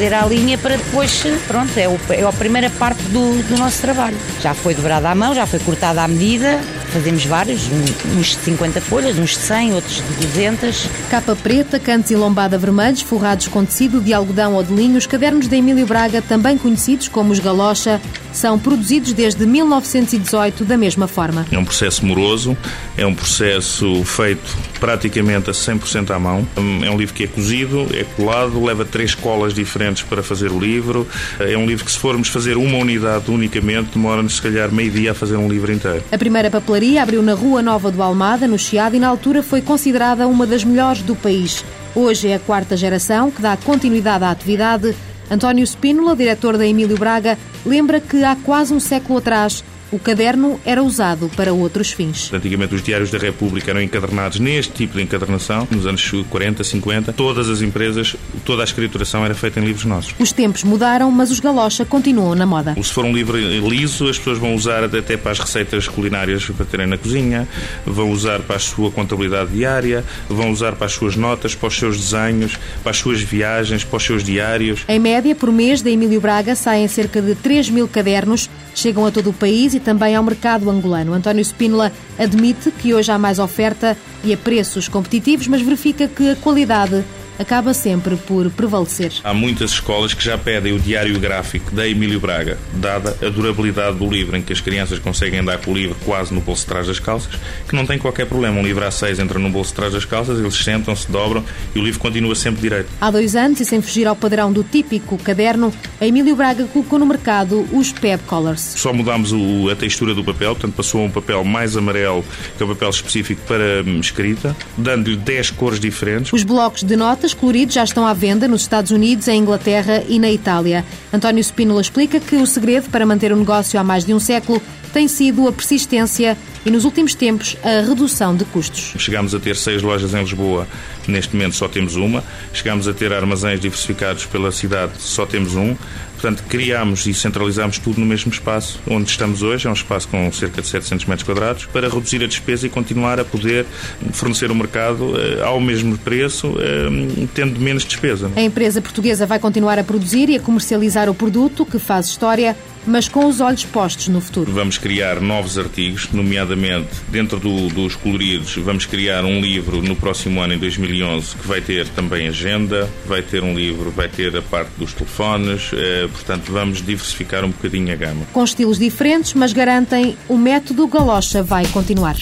fazer à linha para depois, pronto, é, o, é a primeira parte do, do nosso trabalho. Já foi dobrada à mão, já foi cortada à medida, fazemos vários, uns de 50 folhas, uns de 100, outros de 200. Capa preta, cantos e lombada vermelhos, forrados com tecido de algodão ou de linho, os cadernos de Emílio Braga, também conhecidos como os Galocha, são produzidos desde 1918 da mesma forma. É um processo moroso, é um processo feito praticamente a 100% à mão. É um livro que é cozido, é colado, leva três colas diferentes para fazer o livro. É um livro que, se formos fazer uma unidade unicamente, demora-nos se calhar meio dia a fazer um livro inteiro. A primeira papelaria abriu na Rua Nova do Almada, no Chiado, e na altura foi considerada uma das melhores do país. Hoje é a quarta geração que dá continuidade à atividade. António Spínola, diretor da Emílio Braga, lembra que há quase um século atrás o caderno era usado para outros fins. Antigamente os diários da República eram encadernados neste tipo de encadernação, nos anos 40, 50. Todas as empresas, toda a escrituração era feita em livros nossos. Os tempos mudaram, mas os galocha continuam na moda. Se for um livro liso, as pessoas vão usar até para as receitas culinárias para terem na cozinha, vão usar para a sua contabilidade diária, vão usar para as suas notas, para os seus desenhos, para as suas viagens, para os seus diários. Em média, por mês, da Emílio Braga saem cerca de 3 mil cadernos, chegam a todo o país e também ao mercado angolano. António Spínola admite que hoje há mais oferta e a preços competitivos, mas verifica que a qualidade acaba sempre por prevalecer. Há muitas escolas que já pedem o diário gráfico da Emílio Braga, dada a durabilidade do livro, em que as crianças conseguem andar com o livro quase no bolso de trás das calças, que não tem qualquer problema. Um livro A6 entra no bolso de trás das calças, eles sentam-se, dobram e o livro continua sempre direito. Há dois anos, e sem fugir ao padrão do típico caderno, a Emílio Braga colocou no mercado os Peb Colors. Só mudámos o, a textura do papel, portanto passou a um papel mais amarelo, que é um papel específico para hum, escrita, dando-lhe 10 cores diferentes. Os blocos de notas coloridos já estão à venda nos Estados Unidos, em Inglaterra e na Itália. António Spínola explica que o segredo para manter o negócio há mais de um século tem sido a persistência e, nos últimos tempos, a redução de custos. Chegámos a ter seis lojas em Lisboa, neste momento só temos uma. Chegámos a ter armazéns diversificados pela cidade, só temos um. Portanto, criámos e centralizámos tudo no mesmo espaço onde estamos hoje, é um espaço com cerca de 700 metros quadrados, para reduzir a despesa e continuar a poder fornecer o mercado uh, ao mesmo preço, uh, tendo menos despesa. A empresa portuguesa vai continuar a produzir e a comercializar o produto que faz história mas com os olhos postos no futuro. Vamos criar novos artigos, nomeadamente dentro do, dos coloridos, vamos criar um livro no próximo ano, em 2011, que vai ter também agenda, vai ter um livro, vai ter a parte dos telefones, eh, portanto vamos diversificar um bocadinho a gama. Com estilos diferentes, mas garantem o método Galocha vai continuar.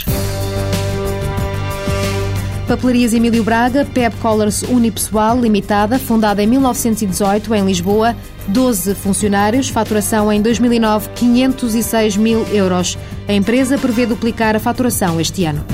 Papelarias Emílio Braga, Pep Colors Unipessoal Limitada, fundada em 1918 em Lisboa, 12 funcionários, faturação em 2009 506 mil euros. A empresa prevê duplicar a faturação este ano.